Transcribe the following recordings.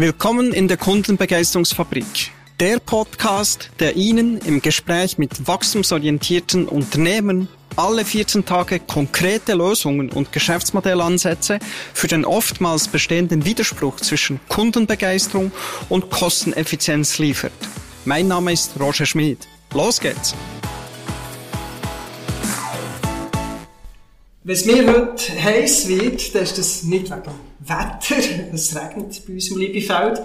Willkommen in der Kundenbegeisterungsfabrik. Der Podcast, der Ihnen im Gespräch mit wachstumsorientierten Unternehmen alle 14 Tage konkrete Lösungen und Geschäftsmodellansätze für den oftmals bestehenden Widerspruch zwischen Kundenbegeisterung und Kosteneffizienz liefert. Mein Name ist Roger Schmid. Los geht's! Es mir heute heiß wird, dann ist das nicht wegen Wetter, es regnet bei uns im Liebefeld,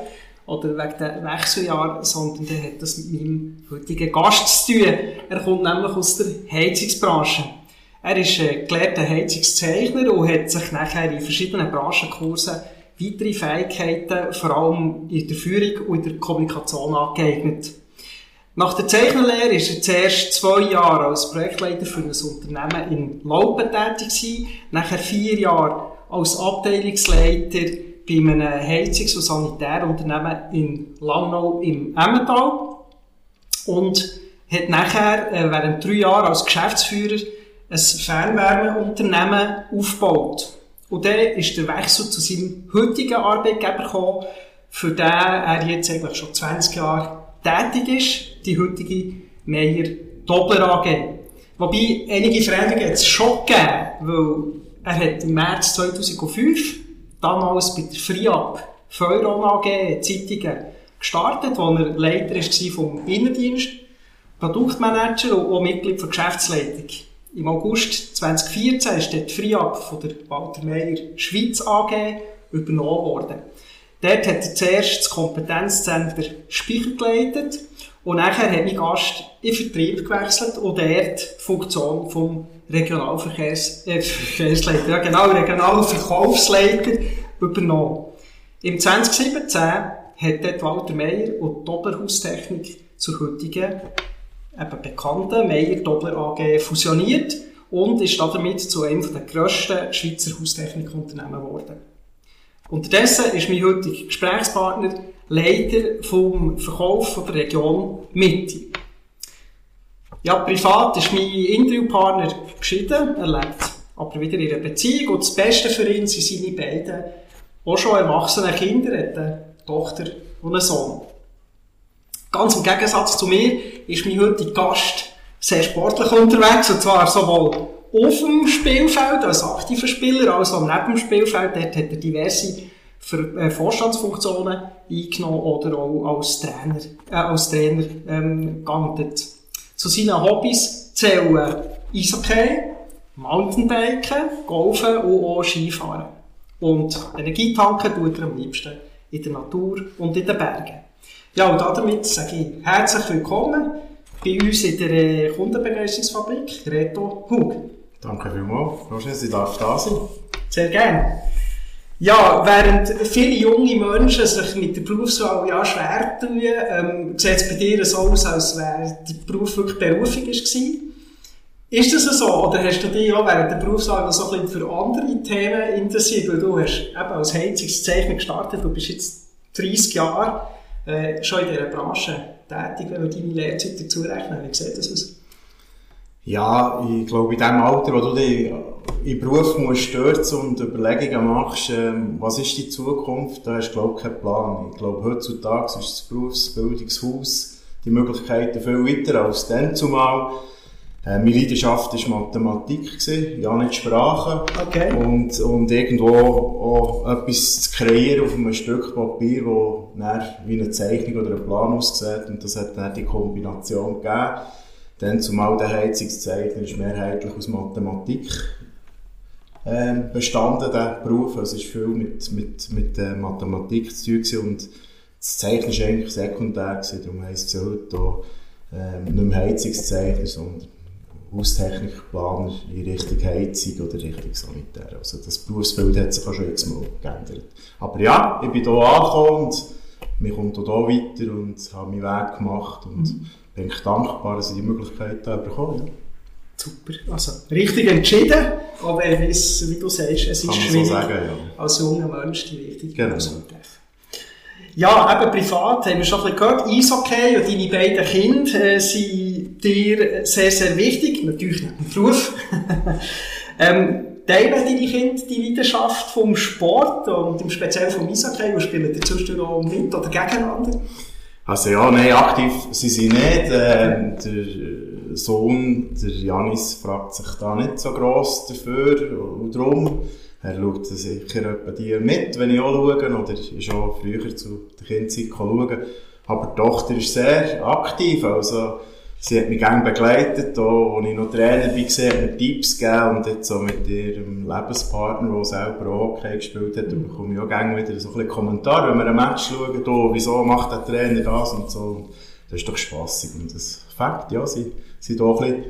oder wegen dem Wechseljahr, sondern der hat das mit meinem heutigen Gast zu tun. Er kommt nämlich aus der Heizungsbranche. Er ist ein gelehrter Heizungszeichner und hat sich nachher in verschiedenen Branchenkursen weitere Fähigkeiten, vor allem in der Führung und in der Kommunikation angeeignet. Nach der Zeichnerlehre ist er zuerst zwei Jahre als Projektleiter für ein Unternehmen in Laupen tätig gewesen, nachher vier Jahre als Abteilungsleiter bei einem Heizungs- und Sanitärunternehmen in Langnau im Emmental und hat nachher äh, während drei Jahren als Geschäftsführer ein Fernwärmeunternehmen aufgebaut. Und dann ist der Wechsel zu seinem heutigen Arbeitgeber gekommen, für den er jetzt eigentlich schon 20 Jahre tätig ist, die heutige Meyer Doppler AG. Wobei einige Veränderungen jetzt schon gegeben, weil er hat im März 2005 damals bei der FRIAB Feuron AG Zeitungen gestartet, wo er Leiter war vom Innendienst, Produktmanager und auch Mitglied der Geschäftsleitung. Im August 2014 ist die FRIAB von der Walter Meyer Schweiz AG übernommen worden. Dort hat er zuerst das Kompetenzzentrum Speicher geleitet und nachher hat mein Gast in Vertrieb gewechselt und dort die Funktion vom Regionalverkehrs, äh, Verkehrsleiter, ja genau, Regionalverkaufsleiter übernommen. Im 2017 hat dort Walter Meyer und die Dopplerhaustechnik zur heutigen eben bekannten Meyer Doppler AG fusioniert und ist damit zu einem der grössten Schweizer Haustechnikunternehmen geworden. Unterdessen ist mein heutiger Gesprächspartner Leiter vom Verkauf der Region Mitte. Ja, privat ist mein Interviewpartner geschieden, er lebt aber wieder in einer Beziehung und das Beste für ihn sind seine beiden auch schon erwachsenen Kinder, eine Tochter und einen Sohn. Ganz im Gegensatz zu mir ist mein heutiger Gast sehr sportlich unterwegs, und zwar sowohl auf dem Spielfeld als aktiver Spieler, als auch neben dem Spielfeld. Dort hat er diverse äh, Vorstandsfunktionen eingenommen oder auch als Trainer, äh, als Trainer ähm, geamtet. Zu seinen Hobbys zählen Eishockey, Mountainbiken, Golfen und auch Skifahren. Und Energietanken tut er am liebsten in der Natur und in den Bergen. Ja, und damit sage ich herzlich willkommen bei uns in der äh, Kundenbegeisterungsfabrik, Reto Hug. Danke vielmals, Roger, dass ich darf da sein. Sehr gerne. Ja, während viele junge Menschen sich mit der Berufswahl ja schwer tun, ähm, sieht es bei dir so aus, als wäre der Beruf wirklich Berufung war. Ist das so? Oder hast du dich auch während der Berufswahl noch so ein bisschen für andere Themen interessiert? Weil du hast eben als Heizungszeichner gestartet, du bist jetzt 30 Jahre äh, schon in dieser Branche tätig, wenn wir deine Lehrzeit dazu rechnen. Wie sieht das aus? Ja, ich glaube, in dem Alter, wo du dich in Beruf musst stürzen und Überlegungen machst, ähm, was ist die Zukunft, da hast du, glaube ich, keinen Plan. Ich glaube, heutzutage ist das Berufsbildungshaus die Möglichkeiten viel weiter als dann zumal. Äh, meine Leidenschaft war Mathematik, gewesen, ja nicht Sprache. Okay. Und, und irgendwo auch etwas zu kreieren auf einem Stück Papier, das wie eine Zeichnung oder ein Plan aussieht. Und das hat dann die Kombination gegeben. Dann zumal der Heizungszeichner ist mehrheitlich aus Mathematik äh, bestanden, der Beruf. Also es ist viel mit, mit, mit äh, Mathematik zu tun und das Zeichnen war eigentlich sekundär, gewesen. darum heisst es heute auch, äh, nicht mehr Heizungszeichner, sondern Haustechnikplaner in Richtung Heizung oder Richtung Sanitär. Also das Berufsbild hat sich auch schon jetzt mal geändert. Aber ja, ich bin hier angekommen und mir kommt hier weiter und habe meinen Weg gemacht und mhm. bin dankbar, dass ich die Möglichkeit habe bekommen. Ja. Super. Also, richtig entschieden, aber es, wie du sagst, es ist schwierig, so sagen, ja. als junger Mensch die richtige genau. Person treffen. Ja, eben privat haben wir schon ein bisschen gehört. Eishockey und deine beiden Kinder äh, sind dir sehr, sehr wichtig. Natürlich nicht im Beruf. ähm, teilen deine Kinder die Leidenschaft vom Sport und im Speziellen vom Eishockey und spielen die auch mit oder gegeneinander? Also ja, nein, aktiv sind sie nicht. Äh, der Sohn, der Janis, fragt sich da nicht so gross dafür und darum. Er schaut sicher etwa die mit, wenn ich auch schaue, oder ist auch früher zu der Kindzeit schauen. Aber die Tochter ist sehr aktiv, also sie hat mich gerne begleitet, auch als ich noch Trainer war, hat mir Tipps gegeben und jetzt so mit ihrem Lebenspartner, der selber auch Hockey gespielt hat, mhm. bekomme ich auch gerne wieder so ein bisschen Kommentar, wenn wir ein Match schauen, oh, wieso macht der Trainer das und so. Das ist doch spassig und das Fakt, ja, sie sind auch ein bisschen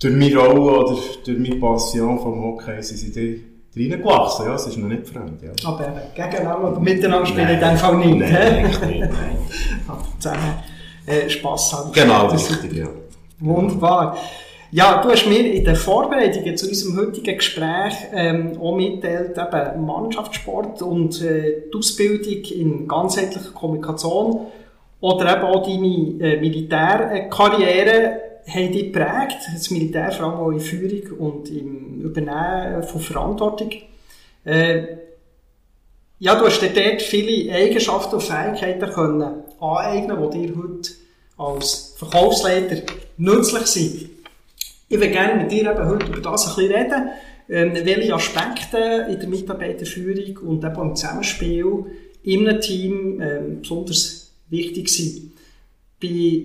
durch meine Rolle oder durch meine Passion vom Hockey, sie sind reingewachsen, ja, es ist noch nicht fremd. Ja. Aber gegeneinander oder miteinander spielen in dem Fall nicht. Nein, nicht, nein. Aber zusammen äh, Spass haben. Genau, das richtig, ja. Wunderbar. Ja, du hast mir in den Vorbereitungen zu unserem heutigen Gespräch ähm, auch mitteilt, eben Mannschaftssport und äh, die Ausbildung in ganzheitlicher Kommunikation oder eben auch deine äh, Militärkarriere haben dich geprägt, das Militär vor allem auch in Führung und im Übernehmen von Verantwortung. Äh, ja, du hast dort viele Eigenschaften und Fähigkeiten können aneignen, die dir heute als Verkaufsleiter nützlich sind. Ich würde gerne mit dir eben heute über das ein bisschen reden, ähm, welche Aspekte in der Mitarbeiterführung und eben im Zusammenspiel in einem Team ähm, besonders wichtig sind. Bei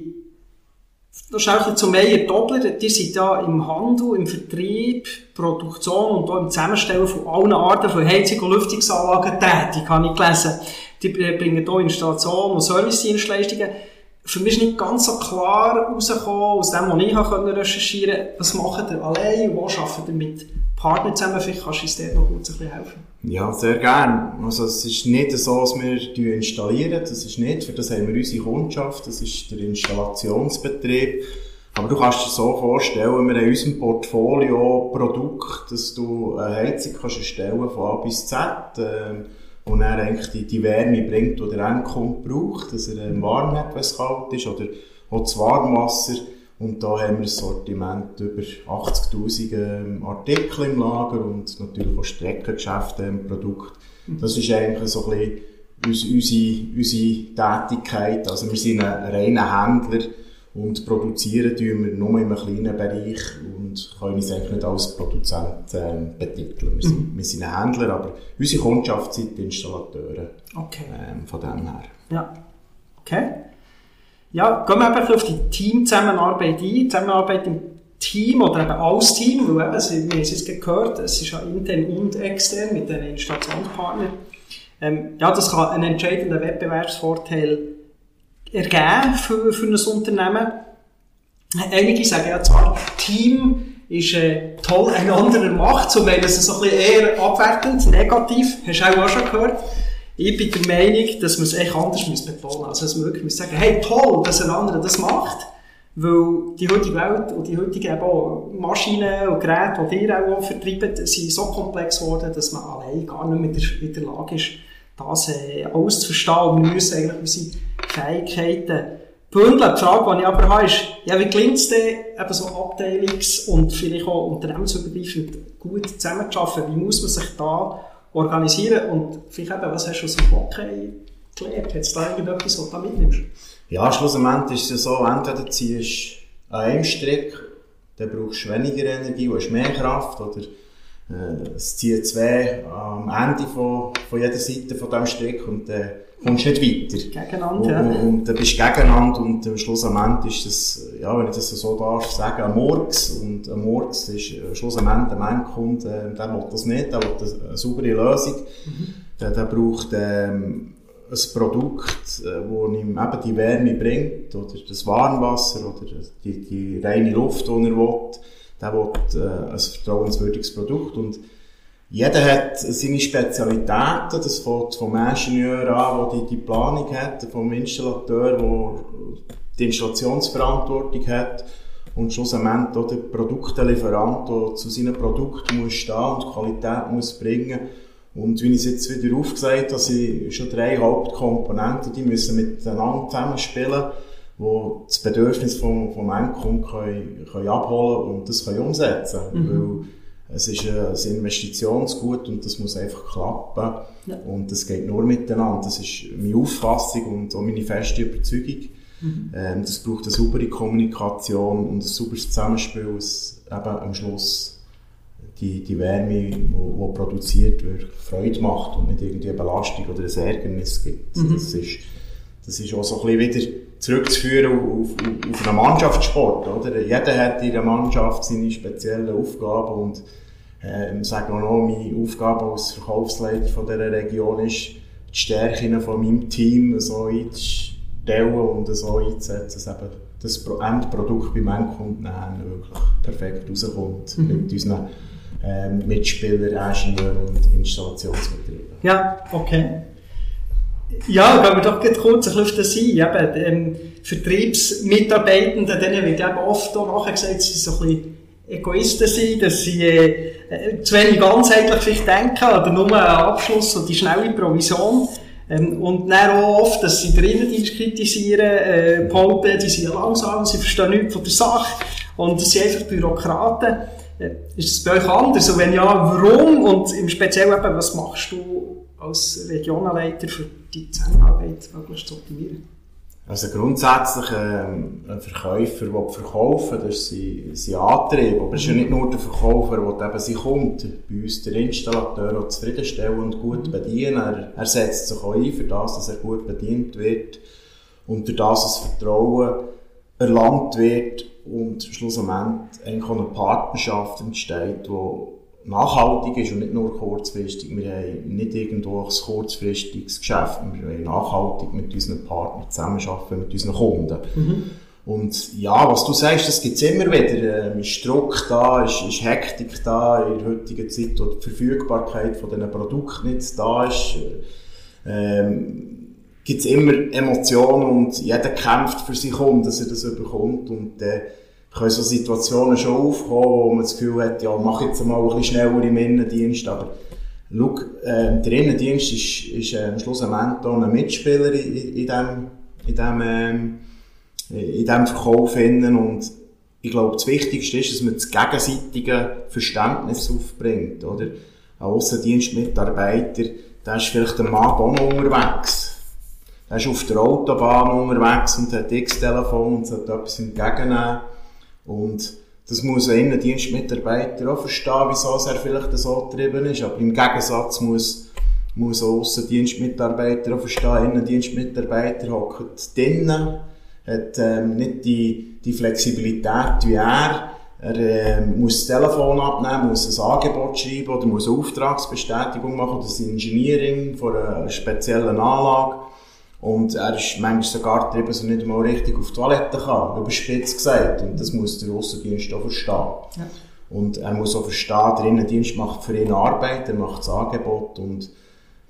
das ist auch zu Meier Dobler. Die sind ja im Handel, im Vertrieb, Produktion und auch im Zusammenstellen von allen Arten von Heizung- und Lüftungsanlagen tätig, habe ich gelesen. Die bringen hier Installation und Servicedienstleistungen. Für mich ist nicht ganz so klar herausgekommen, aus dem, was ich recherchieren konnte, was macht ihr allein wo arbeitet ihr mit Partnern zusammen? Vielleicht kannst du uns dort noch kurz ein bisschen helfen. Ja, sehr gerne. Also es ist nicht so, dass wir installieren, das ist nicht, für das haben wir unsere Kundschaft, das ist der Installationsbetrieb. Aber du kannst dir so vorstellen, wir haben in unserem Portfolio Produkt, dass du eine Heizung kannst erstellen von A bis Z, äh, und er eigentlich die, die Wärme bringt, die der Endkunde braucht, dass er ähm, warm hat, wenn es kalt ist, oder auch das Warmwasser und da haben wir ein Sortiment über 80.000 ähm, Artikel im Lager und natürlich auch Streckengeschäfte im Produkt. Das ist eigentlich so ein bisschen unsere, unsere Tätigkeit. Also wir sind ein reiner Händler und produzieren tun wir nur in einem kleinen Bereich und können uns eigentlich nicht als Produzent ähm, betiteln. Wir sind, mhm. wir sind ein Händler, aber unsere Kundschaft sind die Installateure. Okay. Ähm, von dem her. Ja. Okay. Ja, gehen wir einfach auf die Teamzusammenarbeit ein. Zusammenarbeit im Team oder eben als Team, weil eben, wir haben es jetzt gehört, es ist ja intern und extern mit den Installationspartnern. Ähm, ja, das kann einen entscheidenden Wettbewerbsvorteil ergeben für, für ein Unternehmen. Einige sagen ja zwar, Team ist äh, toll, ein anderer macht, so meinen so ein bisschen eher abwertend, negativ, hast du auch schon gehört. Ich bin der Meinung, dass man es echt anders muss betonen Also, dass man wirklich sagen hey, toll, dass ein anderer das macht. Weil die heutige Welt und die heutigen Maschinen und Geräte, die ihr auch vertreiben, sind so komplex geworden, dass man allein gar nicht mehr in der Lage ist, das äh, alles zu verstehen. Und wir müssen eigentlich unsere Fähigkeiten bündeln. Die Frage, die ich aber habe, ist, ja, wie gelingt es denn, eben so abteilungs- und vielleicht auch unternehmensübergreifend gut zusammenzuarbeiten? Wie muss man sich da organisieren und vielleicht eben, was hast du aus dem Hockey gelernt? Hat es da irgendetwas, was du da mitnimmst? Ja, schlussendlich ist es so, entweder ziehst du an einem Strick, dann brauchst du weniger Energie, du hast mehr Kraft, oder äh, es zieht zwei am Ende von, von jeder Seite von diesem Strick und dann kommst du nicht weiter. Gegeneinander, ja. Und, und dann bist du gegeneinander und am Schluss am Ende ist das, ja, wenn ich das so darf sagen, ein Murks. Und ein Murks ist äh, Schluss am Ende ein Endkunde, äh, der will das nicht, der will eine saubere Lösung. Mhm. Der, der braucht ähm, ein Produkt, äh, das ihm eben die Wärme bringt, oder das Warmwasser, oder die, die reine Luft, die er will. Der will äh, ein vertrauenswürdiges Produkt. Und jeder hat seine Spezialitäten, das fängt vom Ingenieur an, der die, die Planung hat, vom Installateur, der die Installationsverantwortung hat und schlussendlich auch der Produktelieferant, der zu seinem Produkt muss stehen und Qualität muss bringen und wie ich es jetzt wieder aufgesagt habe, sind schon drei Hauptkomponenten, die müssen miteinander zusammenspielen, die das Bedürfnis vom, vom Endkunden können, können abholen und das können umsetzen. Mhm. es ist ein Investitionsgut und das muss einfach klappen. Ja. Und das geht nur miteinander. Das ist meine Auffassung und auch meine feste Überzeugung. Mhm. Ähm, das braucht eine saubere Kommunikation und ein sauberes Zusammenspiel, das eben am Schluss die, die Wärme, die produziert wird, Freude macht und nicht irgendwie eine Belastung oder ein Ärgernis gibt. Mhm. Das, ist, das ist auch so ein bisschen wieder zurückzuführen auf, auf, auf einen Mannschaftssport. Oder? Jeder hat in der Mannschaft seine speziellen Aufgaben und äh, sage auch noch, meine Aufgabe als Verkaufsleiter von dieser Region ist, die Stärken von meinem Team so einzustellen und so einzusetzen, dass eben das Endprodukt beim Endkunden wirklich perfekt rauskommt mhm. mit unseren ähm, Mitspielern, Ingenieuren und Installationsbetrieben. Ja, okay. Ja, gehen wir doch kurz ein bisschen das ein. Eben, ähm, Vertriebsmitarbeitenden, denen wird eben oft auch nachher gesagt, sie so ein bisschen Egoisten sind, dass sie äh, äh, zu wenig ganzheitlich vielleicht denken oder nur einen Abschluss und die schnelle Provision. Ähm, und dann auch oft, dass sie Innendienst kritisieren, äh, behaupten, die sind langsam, sie verstehen nichts von der Sache und das sind einfach Bürokraten. Äh, ist es bei euch anders? Und wenn ja, warum? Und im Speziellen eben, was machst du als Regionalleiter für die Zusammenarbeit möglichst zu optimieren? Also grundsätzlich ähm, ein Verkäufer, der verkaufen das ist sein, sein Antrieb. Aber es ist ja nicht nur der Verkäufer, der eben sein Kunden, bei uns der Installateur, auch zufriedenstellen und gut bedienen. Er, er setzt sich auch ein für das, dass er gut bedient wird und durch das das Vertrauen erlangt wird und schlussendlich eigentlich auch eine Partnerschaft entsteht, die nachhaltig ist und nicht nur kurzfristig. Wir haben nicht irgendwo ein kurzfristiges Geschäft. Wir wollen nachhaltig mit unseren Partnern zusammenarbeiten, mit unseren Kunden. Mhm. Und ja, was du sagst, das gibt es immer wieder. Ähm, ist Druck da, ist, ist Hektik da in der heutigen Zeit, wo die Verfügbarkeit von diesen Produkten nicht da ist. Ähm, gibt es immer Emotionen und jeder kämpft für sich um, dass er das bekommt. Und äh, können so Situationen schon aufkommen, wo man das Gefühl hat, ja, mach jetzt mal ein bisschen schneller im Innendienst, aber schau, äh, der Innendienst ist, ist äh, am Schluss ein Mentor, ein Mitspieler in, in dem, in dem, ähm, in dem Verkauf innen und ich glaube, das Wichtigste ist, dass man das gegenseitige Verständnis aufbringt, oder? Ein Aussendienstmitarbeiter, der ist vielleicht ein Mann auch noch unterwegs. Der ist auf der Autobahn unterwegs und hat X-Telefon und sollte etwas entgegennehmen. Und das muss ein Innendienstmitarbeiter auch verstehen, wieso er vielleicht so getrieben ist. Aber im Gegensatz muss, muss ein Aussendienstmitarbeiter auch verstehen, Innendienstmitarbeiter hockt drinnen, hat ähm, nicht die, die Flexibilität wie er. Er äh, muss das Telefon abnehmen, muss ein Angebot schreiben oder muss eine Auftragsbestätigung machen das Engineering von einer speziellen Anlage. Und er ist manchmal sogar getrieben, dass er nicht mal richtig auf die Toilette kann, überspitzt gesagt. Und das muss der Aussendienst auch verstehen. Ja. Und er muss auch verstehen, der Innendienst macht für ihn Arbeit, er macht das Angebot und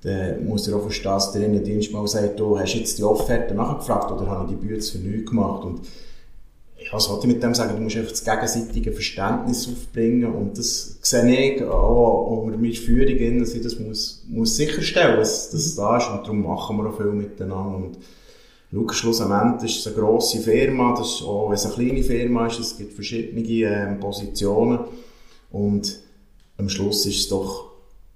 dann muss er auch verstehen, dass der Innendienst mal sagt, du hast jetzt die Offerte nachgefragt oder habe ich die Bücher für nichts gemacht. Und ja, was wollte ich mit dem sagen? Du musst einfach das gegenseitige Verständnis aufbringen und das sehe ich auch unter meiner Führung, dass ich das muss, muss sicherstellen muss, dass das da ist und darum machen wir auch viel miteinander und schau, schlussendlich ist es eine grosse Firma, das ist auch, wenn es eine kleine Firma ist, es gibt verschiedene äh, Positionen und am Schluss ist es doch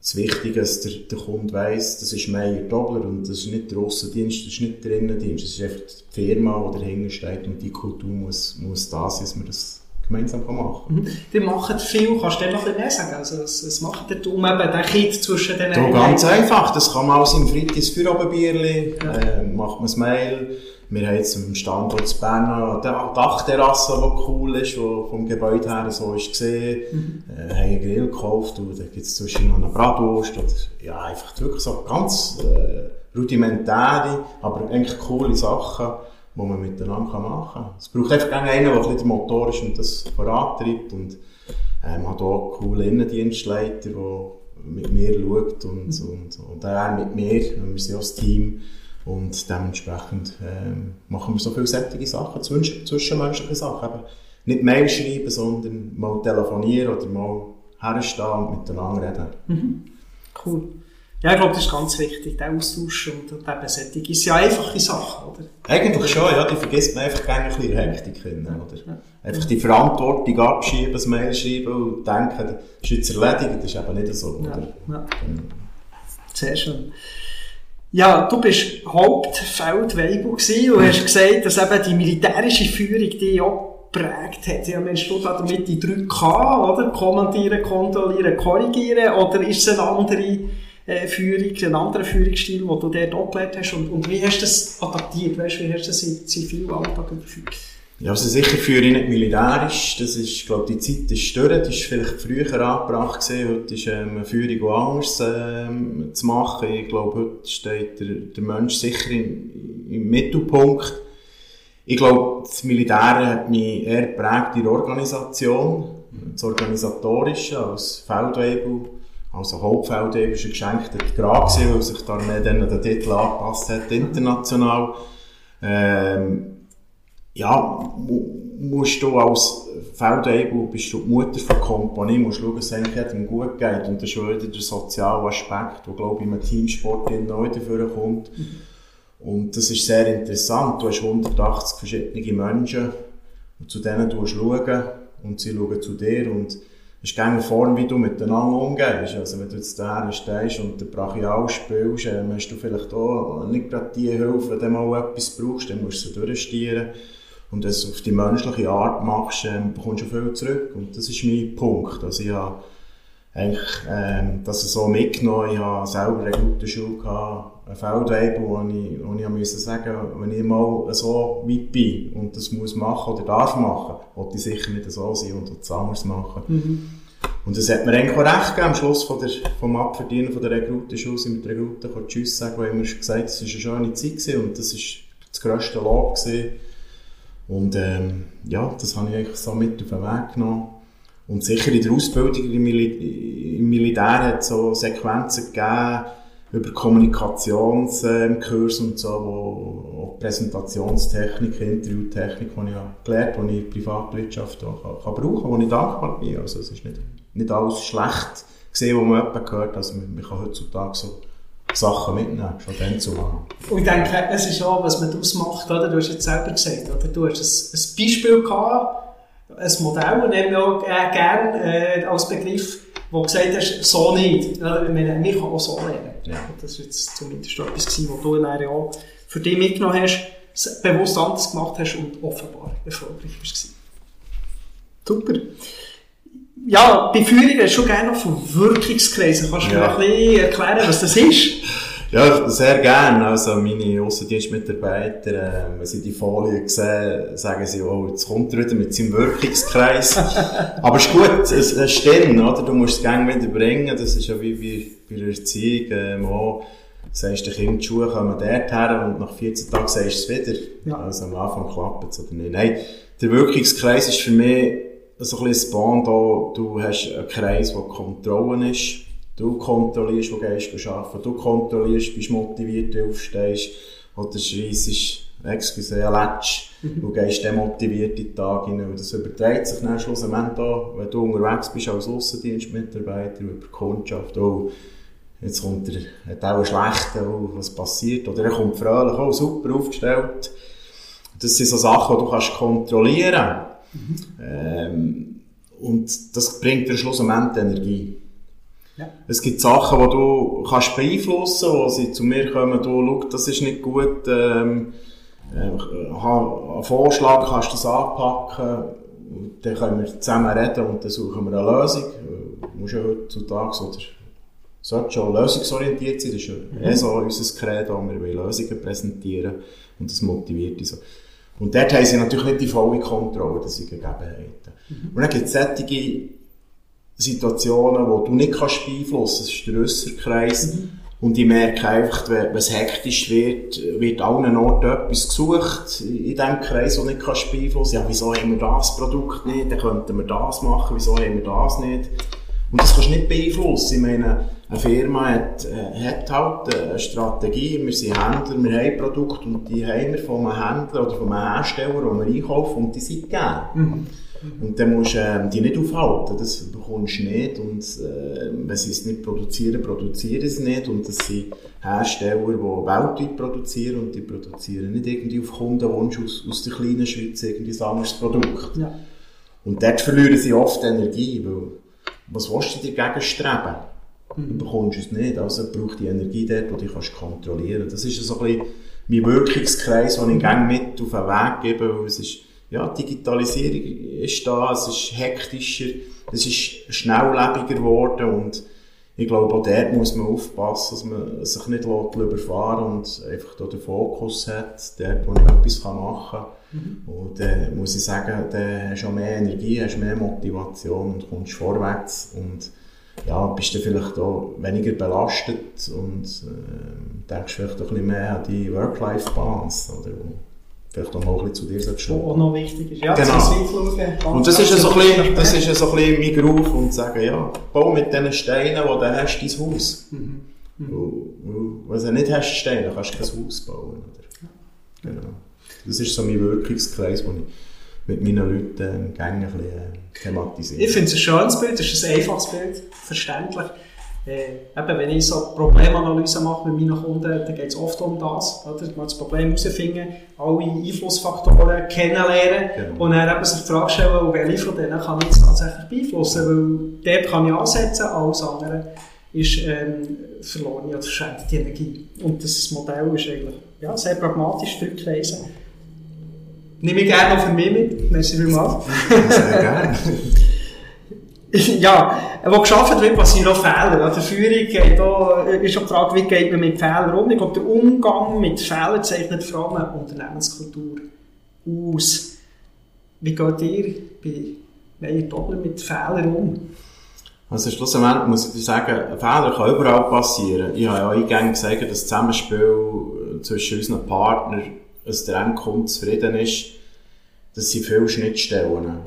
das Wichtige, dass der, der Kunde weiss, das ist Meier Dobler und das ist nicht der Aussendienst, das ist nicht der Innendienst, das ist einfach die Firma, die dahinter steht und die Kultur muss, muss da sein, dass wir das gemeinsam machen mhm. Die machen viel, kannst du dir noch ein bisschen mehr sagen? Also, was, was macht ihr, um eben den Kind zwischen den... Da ganz einfach, das kann man aus im Freitags Feierabendbierli, ja. äh, macht man das Mail, wir haben jetzt am Standort in Bern eine Dachterrasse, die cool ist, die vom Gebäude her so ist gesehen. Mhm. Äh, haben einen Grill gekauft und da gibt es zwischen noch eine Bratwurst. Oder, ja, einfach wirklich so ganz äh, rudimentäre, aber eigentlich coole Sachen, die man miteinander machen kann. Es braucht einfach einen, der ein der Motor ist und das vorantreibt. Und ähm, hat auch coole Innendienstleiter, der mit mir schaut und, mhm. und, und er mit mir, wir sind ja das Team. Und dementsprechend ähm, machen wir so viele sättige Sachen, zwischenmenschliche Sachen. Eben nicht Mail schreiben, sondern mal telefonieren oder mal herstehen und miteinander reden. Mhm. Cool. Ja, ich glaube, das ist ganz wichtig, der Austausch und, und eben Sättigung ist ja einfache Sache, oder? Eigentlich schon, ja, die vergisst man einfach gerne ein bisschen Hektik hin, oder? Ja. Einfach die Verantwortung abschieben, das Mail schreiben und denken, das ist jetzt erledigt, das ist eben nicht so, oder? Ja, ja. Sehr schön. Ja, du bist Hauptfeldweibel gewesen und hast gesagt, dass eben die militärische Führung dich auch geprägt hat. Ja, Mensch, du damit die 3K, oder? Kommandieren, kontrollieren, korrigieren, oder ist es eine andere äh, Führung, einen anderen Führungsstil, den du dort auch gelernt hast? Und, und wie hast du das adaptiert? Weißt, wie hast du das im Zivilalltag überführt? Ja, also sicher führe ich nicht militärisch. Das ist, glaube die Zeit ist durch. Das ist vielleicht früher angebracht gewesen. Heute ist ähm, eine Führung anders ähm, zu machen. Ich glaube, heute steht der, der Mensch sicher im, im Mittelpunkt. Ich glaube, das Militär hat mich eher geprägt in der Organisation. Das Organisatorische als Feldwebel also Hauptfeld war ein geschenkter Grad, weil sich die Armee dann den Titel angepasst hat, international. Ähm, ja, musst du als Feldwebel, bist du die Mutter von Kompanie, musst schauen, dass es eigentlich jedem gut geht. Und das ist wieder der soziale Aspekt, der, glaube ich, im Teamsport auch wieder kommt. Mhm. Und das ist sehr interessant. Du hast 180 verschiedene Menschen, und zu denen du schauen und sie schauen zu dir. Und ist gerne Form, wie du miteinander umgehst. Also, wenn du jetzt da stehst und den Brachial spielst, äh, hast du vielleicht auch nicht gerade die Hilfe, wenn du mal etwas brauchst, dann musst du sie durchstieren. Und es auf die menschliche Art machst, äh, bekommst du viel zurück. Und das ist mein Punkt. Also, ich habe eigentlich, ähm, das so mitgenommen. Ich habe selber eine gute Schule gehabt, ein Feldwebel, wo ich, wo ich musste sagen, wenn ich mal so weit bin und das muss machen oder darf machen, wollte ich sicher nicht so sein und etwas anderes machen. Mhm. Und das hat mir eigentlich auch recht gegeben. Am Schluss von der, vom Abverdienen von der Rekrutenschule sind wir die Rekruten Tschüss sagen, weil immer gesagt es war eine schöne Zeit gewesen und das war das grösste Lob. Gewesen. Und ähm, ja, das habe ich eigentlich so mit auf den Weg genommen. Und sicher in der Ausbildung im, Mil im Militär hat es so Sequenzen gegeben über Kommunikationskurs und so, wo auch Präsentationstechnik, Interviewtechnik, die ich gelernt habe, die ich in der Privatwirtschaft auch kann, kann brauchen kann, wo ich dankbar bin. Also es ist nicht, nicht alles schlecht gesehen, was man gehört. Also man, man kann heutzutage so Sachen mitnehmen, schon dann zu machen. Und ich denke, es ist auch, was man daraus macht, oder? Du hast jetzt selber gesagt, oder? Du hast ein, ein Beispiel gehabt, ein Modell, nehmen wir auch äh, gerne äh, als Begriff, wo du gesagt hast, so nicht. Ja, man, kann auch so lernen. Ja. Das war jetzt zumindest etwas, gewesen, was du dann auch für dich mitgenommen hast, bewusst anders gemacht hast und offenbar erfolgreich warst. Super. Ja, bei Führung du schon gerne noch von Wirkungskreisen. Kannst du ja. mir ein bisschen erklären, was das ist? Ja, sehr gerne. Also, meine Aussendienstmitarbeiter, äh, wenn sie die Folie sehen, sagen sie, oh, jetzt kommt er wieder mit seinem Wirkungskreis. Aber es ist gut, es, es stimmt, oder? Du musst es gerne wieder bringen. Das ist ja wie bei, bei der Erziehung, ähm, auch, sagst du Kind, die Schuhe kommen dort her und nach 14 Tagen sagst du es wieder. Ja. Also, am Anfang klappt es oder nicht. Nein, der Wirkungskreis ist für mich so ein bisschen Band da, du hast einen Kreis, der Kontrolle ist Du kontrollierst, wo gehst du arbeiten. Du kontrollierst, bist motiviert, du aufstehst. Oder schreissest, excuse, letsch. Mhm. Du gehst demotiviert in den Tag hinein. Das überträgt sich dann schlussendlich da, wenn du unterwegs bist als Aussendienstmitarbeiter über Kundschaft. Oh, jetzt kommt er, hat auch einen schlechten, oh, was passiert. Oder er kommt fröhlich, oh, super aufgestellt. Das sind so Sachen, die du kannst kontrollieren. Mhm. Ähm, und das bringt dir schlussendlich Energie. Ja. Es gibt Sachen, die du kannst beeinflussen kannst, wo sie zu mir kommen, du, schau, das ist nicht gut, ähm, äh, einen Vorschlag, kannst du das anpacken, dann können wir zusammen reden und dann suchen wir eine Lösung. Du musst ja heutzutage oder sollte schon lösungsorientiert sein, das ist ja mhm. eh so unser Credo, wir wollen Lösungen präsentieren und das motiviert uns so. Und dort haben sie natürlich nicht die volle Kontrolle, dass sie Gegebenheiten. Mhm. Und dann gibt es solche Situationen, die du nicht kannst beeinflussen kannst. Das ist der Rösserkreis. Mhm. Und ich merke einfach, wenn es hektisch wird, wird allen Orten etwas gesucht in diesem Kreis, den du nicht kannst beeinflussen Ja, wieso haben wir das Produkt nicht? Dann könnten wir das machen. Wieso haben wir das nicht? Und das kannst du nicht beeinflussen. Ich meine, eine Firma hat, äh, hat halt eine Strategie. Wir sind Händler, wir haben Produkte und die haben wir von einem Händler oder von einem Hersteller, den wir einkaufen und die sind gegeben. Mhm. Mhm. Und dann musst du äh, die nicht aufhalten, das bekommst du nicht. Und äh, wenn sie es nicht produzieren, produzieren sie es nicht. Und das sind Hersteller, die weltweit produzieren und die produzieren nicht irgendwie auf Kundenwunsch aus, aus der kleinen Schweiz irgendwie ein anderes Produkt. Ja. Und dort verlieren sie oft Energie, weil was willst du dagegen streben? Mhm. Du bekommst es nicht, also braucht die Energie dort, wo du kannst kontrollieren Das ist so ein bisschen mein Wirkungskreis, den ich gerne mit auf den Weg gebe, weil es ist, ja, Digitalisierung ist da, es ist hektischer, es ist schnelllebiger geworden und ich glaube, auch dort muss man aufpassen, dass man sich nicht überfahren und einfach da den Fokus hat, dort, wo man etwas machen kann. Mhm. Und dann äh, muss ich sagen, dann hast du auch mehr Energie, hast mehr Motivation und kommst vorwärts und ja, bist du vielleicht auch weniger belastet und äh, denkst vielleicht auch ein bisschen mehr an die Work-Life-Balance vielleicht auch noch ein bisschen zu dir sollst Was auch noch wichtig ist. Ja, genau. Und das ist, so ein bisschen, das ist so ein bisschen mein Beruf und sagen, ja, bau mit diesen Steinen, die du hast, dein Haus. Mhm. Mhm. Weil, wenn du nicht hast Steine, kannst du kein Haus bauen. Oder? Genau. Das ist so mein Wirkungskreis, den ich mit meinen Leuten gerne ein bisschen äh, thematisiere. Ich finde es ein schönes Bild, es ist ein einfaches Bild, verständlich. Äh, eben, wenn ich so Problemanalyse mache mit meinen Kunden, dann geht es oft um das, oder? mal das Problem herausfinden, alle Einflussfaktoren kennenlernen genau. und dann eben sich die Frage stellen, welche von denen kann ich jetzt tatsächlich beeinflussen, weil dort kann ich ansetzen, alles andere ist ähm, verloren oder verschwendet die Energie. Und das Modell ist eigentlich ja, sehr pragmatisch, Rückreisen. Nehme ich gerne noch für mich mit, merci vielmals. Sehr gerne. ja, wo geschafft wird, passieren auch Fehler. An der Führung auch, ist auch die Frage, wie geht man mit Fehlern um. Ich glaube, der Umgang mit Fehlern zeichnet vor allem eine Unternehmenskultur aus. Wie geht ihr bei Meier Dobler mit Fehlern um? Also schlussendlich muss ich sagen, ein Fehler kann überall passieren. Ich habe ja eingangs gesagt, dass das Zusammenspiel zwischen unseren Partnern, dass der Endkunde zufrieden ist, das sind viele Schnittstellen.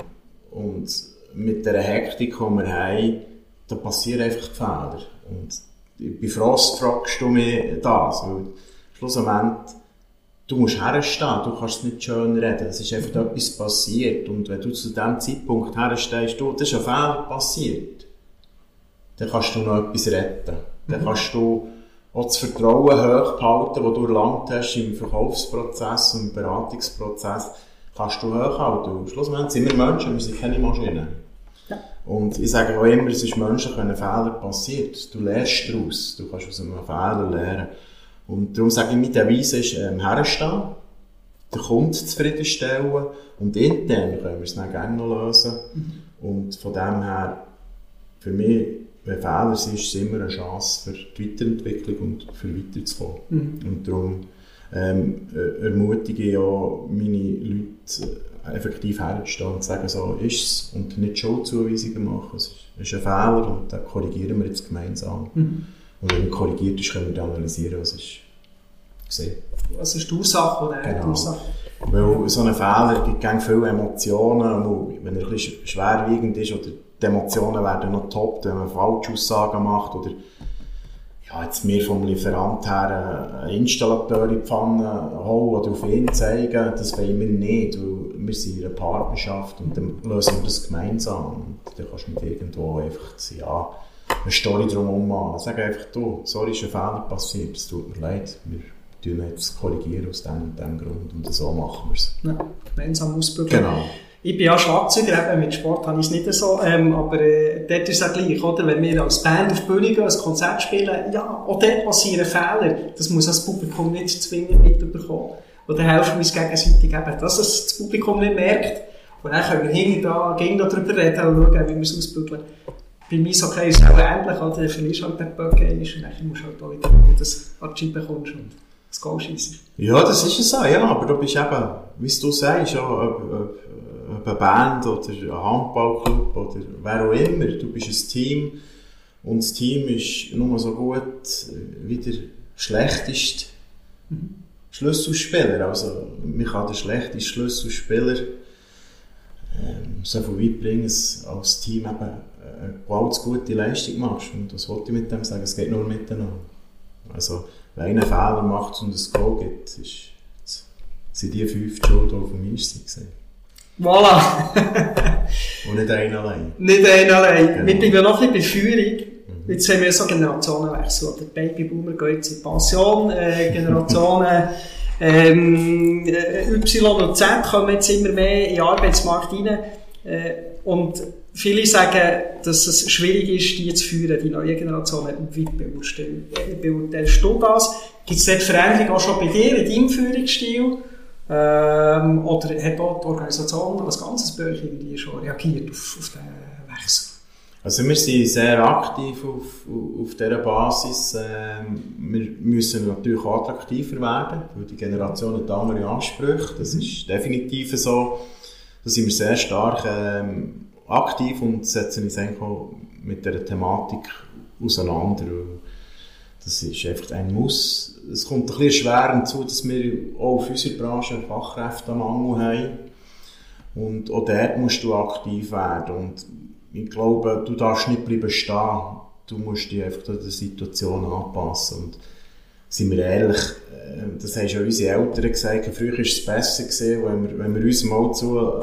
Und mit der Hektik, die wir haben, da passieren einfach Fehler. Und bei Frost fragst du mich das, weil schlussendlich du musst herstehen, du kannst es nicht schön reden, es ist einfach etwas passiert und wenn du zu dem Zeitpunkt herstehst, du, das ist ein Fehler passiert, dann kannst du noch etwas retten. Dann mhm. kannst du auch das Vertrauen hochhalten, das du erlangt hast im Verkaufsprozess und im Beratungsprozess, kannst du hochhalten. Und schlussendlich sind wir Menschen, wir sind keine Maschinen. Ja. Und ich sage auch immer, es ist Menschen können Fehler passiert. Du lernst daraus. Du kannst aus einem Fehler lernen. Und darum sage ich, mit der Weise ist ähm, herstehen, den Kunden zufriedenstellen und intern können wir es dann gerne noch lösen. Mhm. Und von dem her, für mich, wenn Fehler sind, ist es immer eine Chance für die Weiterentwicklung und für weiterzukommen. Mhm. Und darum ähm, äh, ermutige ich auch meine Leute, effektiv herzustehen und zu sagen, so ist es und nicht Schuldzuweisungen machen. Es ist, ein Fehler und den korrigieren wir jetzt gemeinsam. Mhm. Und wenn er korrigiert ist, können wir analysieren, was ist gesehen. Was ist die Ursache oder genau. die Ursache? Weil so ein Fehler gibt ganz viele Emotionen, wenn er ein bisschen schwerwiegend ist oder die Emotionen werden noch top, wenn man falsche Aussagen macht oder ja, jetzt mir vom Lieferant her einen Installateur in die Pfanne holen oder auf ihn zeigen, das wollen wir nicht, weil wir sind in einer Partnerschaft und dann lösen wir das gemeinsam. Und dann kannst du mit irgendwo einfach ja, eine Story drumherum machen. Sag einfach, du, sorry, ist ein Fehler passiert, es tut mir leid, wir tun jetzt korrigieren aus dem und dem Grund und so machen wir es. Ja, gemeinsam ausprobieren. Genau. Ich bin ja Schlagzeuger, eben mit Sport habe ich es nicht so, ähm, aber äh, dort ist es auch gleich, oder? Wenn wir als Band auf die Bühne gehen, ein Konzert spielen, ja, auch dort passieren Fehler. Das muss das Publikum nicht zwingend mitbekommen. Oder helfen wir uns gegenseitig eben, dass es das Publikum nicht merkt. Und dann können wir hinten da, gegen darüber reden und schauen, wie wir es ausbügeln. Bei mir ist okay, ist auch ähnlich, oder? Dann verlierst halt den Böcke und dann musst du halt auch wieder, das an die bekommst und das Goal schießen. Ja, das ist es so, ja, aber du bist eben, wie du sagst, ja, ob, ob eine Band oder ein Handballclub oder wer auch immer, du bist ein Team und das Team ist nur so gut wie der schlechteste mhm. Schlüsselspieler. Also, man kann den schlechtesten Schlüsselspieler ähm, so viel weit bringen, dass als Team eben eine gewaltig gute Leistung machst. Und das wollte ich mit dem sagen, es geht nur miteinander. Also, wenn einer Fehler macht und es Goal gibt, ist, sind die fünf die Schuld Eis gewesen. Voilà. Und nicht einer allein. Nicht einer allein. Genau. Wir bleiben noch ein bisschen bei Führung. Jetzt haben wir so Generationenwechsel. Der Babyboomer geht jetzt in Pension, äh, Generationen ähm, äh, Y und Z kommen jetzt immer mehr in den Arbeitsmarkt rein. Äh, und viele sagen, dass es schwierig ist, die zu führen, die neue Generationen. Wie beurteilst, äh, beurteilst du das? Gibt es dort Veränderungen auch schon bei dir, in deinem Führungsstil? Ähm, oder hat auch die Organisation als ganzes Bürger irgendwie schon reagiert auf, auf den Wechsel? Also wir sind sehr aktiv auf, auf dieser Basis. Ähm, wir müssen natürlich attraktiver werden, weil die Generation hat andere Ansprüche. Das ist definitiv so. Da sind wir sehr stark ähm, aktiv und setzen uns eigentlich auch mit dieser Thematik auseinander. Das ist einfach ein Muss. Es kommt ein bisschen schwer hinzu, dass wir auch auf unserer Branche einen Fachkräftemangel haben. Und auch dort musst du aktiv werden. Und ich glaube, du darfst nicht bleiben stehen. Du musst dich einfach der Situation anpassen. Und sind wir ehrlich, äh, das haben schon unsere Eltern gesagt, früher war es besser gewesen, wenn wir, wenn wir uns mal zuhören,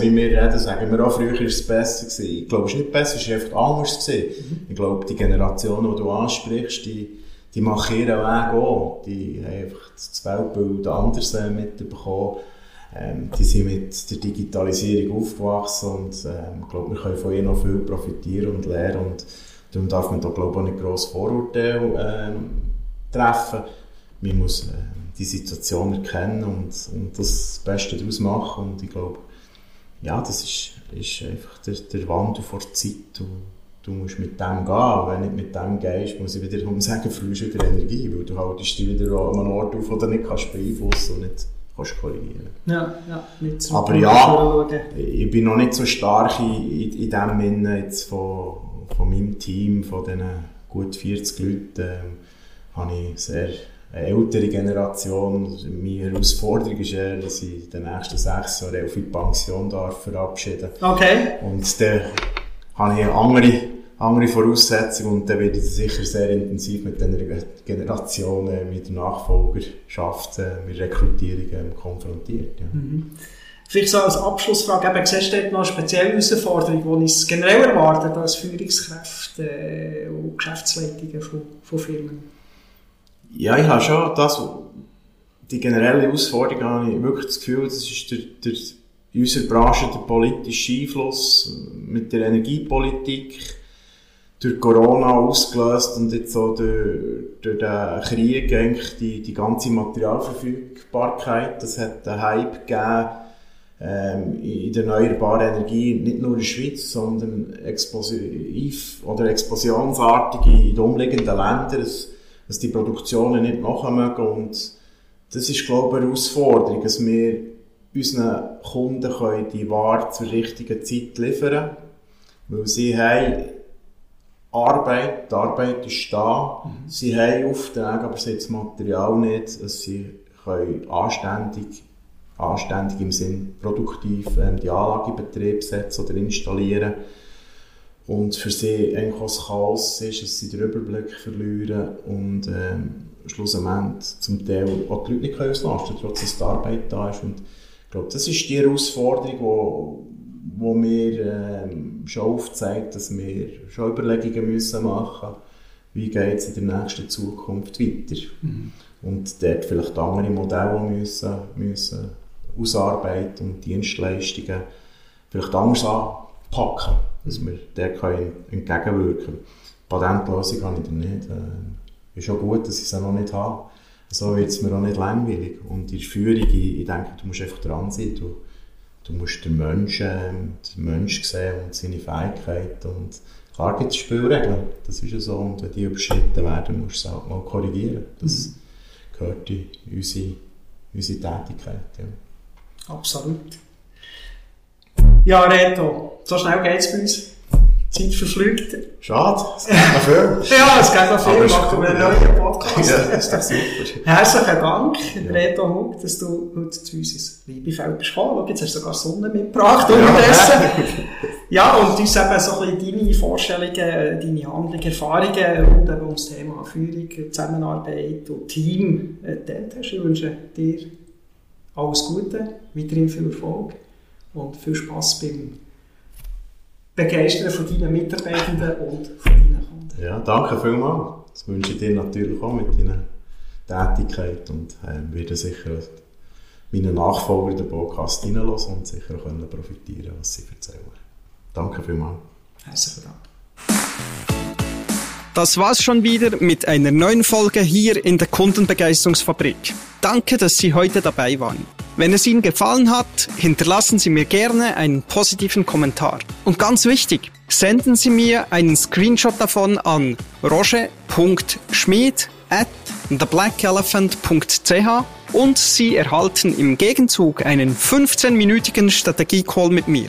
wie wir reden, sagen wir auch, früher war es besser gewesen. Ich glaube, es ist nicht besser, es war einfach anders gewesen. Mhm. Ich glaube, die Generation, die du ansprichst, die, die machen ihren Weg auch. Die haben einfach das Weltbild anders mitbekommen. Ähm, die sind mit der Digitalisierung aufgewachsen und ähm, ich glaube, wir können von ihnen noch viel profitieren und lernen und darum darf man da glaube ich auch nicht grosse Vorurteile ähm, treffen. Man muss äh, die Situation erkennen und, und das Beste daraus machen und ich glaube, ja, das ist, ist einfach der, der Wandel vor der Zeit. Du, du musst mit dem gehen. Wenn du nicht mit dem gehst, muss ich wiederum sagen, du wieder Energie, weil du haltest dich wieder an einem Ort auf, wo du nicht kannst beeinflussen und nicht kannst korrigieren. Ja, ja. Mit Aber ja, ich bin noch nicht so stark in, in, in dem Sinne jetzt von, von meinem Team, von diesen gut 40 Leuten, ähm, habe ich sehr eine ältere Generation. Meine Herausforderung ist eher, dass ich in den nächsten sechs Jahren auf die Pension darf verabschieden Okay. Und dann habe ich andere, andere Voraussetzungen und dann werde ich sicher sehr intensiv mit dieser Generation, mit der Nachfolgerschaft, mit Rekrutierungen konfrontiert. Ja. Mhm. Vielleicht so als Abschlussfrage, eben, siehst du noch eine spezielle Herausforderung, die uns generell erwartet als Führungskräfte äh, und Geschäftsleitungen von, von Firmen? Ja, ich habe schon das, die generelle Herausforderung habe ich wirklich das Gefühl, das ist der, der, in unserer Branche der politische Einfluss mit der Energiepolitik durch Corona ausgelöst und jetzt so durch, durch den Krieg eigentlich die, die ganze Materialverfügbarkeit, das hat einen Hype gegeben ähm, in der erneuerbaren Energie, nicht nur in der Schweiz, sondern explosiv oder explosionsartig in den umliegenden Ländern. Es, dass die Produktionen nicht nachkommen und das ist, glaube ich, eine Herausforderung, dass wir unseren Kunden können die Ware zur richtigen Zeit liefern können, weil sie haben Arbeit, die Arbeit ist da, mhm. sie haben Aufträge, aber sie haben das Material nicht, dass sie können anständig, anständig im Sinn produktiv ähm, die Anlage in Betrieb setzen oder installieren und für sie eigentlich auch Chaos ist, dass sie den Überblick verlieren und ähm, schlussendlich zum Teil auch die Leute nicht auslasten können, trotz dass die Arbeit da ist. Und ich glaube, das ist die Herausforderung, wo, wo mir ähm, schon aufzeigt, dass wir schon Überlegungen müssen machen müssen, wie geht es in der nächsten Zukunft weiter. Mhm. Und dort vielleicht andere Modelle müssen, müssen ausarbeiten und Dienstleistungen vielleicht anders anpacken dass wir der entgegenwirken können. Patentlösung habe ich dann nicht. Äh, ist auch gut, dass ich es noch nicht habe. So wird es mir auch nicht langweilig. Und in der Führung, ich, ich denke, du musst einfach dran sein. Du, du musst den Menschen, den Menschen sehen und seine Fähigkeiten. Und klar gibt es Spielregeln. Das ist ja so. Und wenn die überschritten werden, musst du es auch mal korrigieren. Das mhm. gehört in unsere, unsere Tätigkeit. Ja. Absolut. Ja, Reto, so schnell geht es bei uns. Die Zeit verfliegt. Schade, es geht noch viel. ja, es geht noch viel. Wir machen einen neuen Podcast. ja, das ist doch super. Herzlichen Dank, ja. Reto Hug, dass du heute zu uns ins Liebefeld bist gekommen. Schau, jetzt hast du sogar Sonne mitgebracht unterdessen. ja, und uns eben so ein bisschen deine Vorstellungen, deine Handlungen, Erfahrungen rund um das Thema Führung, Zusammenarbeit und Team geteilt hast. Ich wünsche dir alles Gute, weiterhin viel Erfolg und viel Spaß beim Begeistern von deinen Mitarbeitenden und von deinen Kunden. Ja, danke vielmals. Das wünsche ich dir natürlich auch mit deiner Tätigkeit und äh, werde sicher meinen Nachfolger in den Podcast hineinlassen und sicher können profitieren, was sie erzählen. Danke vielmals. Herzlichen Dank. Das war's schon wieder mit einer neuen Folge hier in der Kundenbegeisterungsfabrik. Danke, dass Sie heute dabei waren. Wenn es Ihnen gefallen hat, hinterlassen Sie mir gerne einen positiven Kommentar. Und ganz wichtig, senden Sie mir einen Screenshot davon an roger.schmied at theblackelephant.ch und Sie erhalten im Gegenzug einen 15-minütigen Strategie-Call mit mir.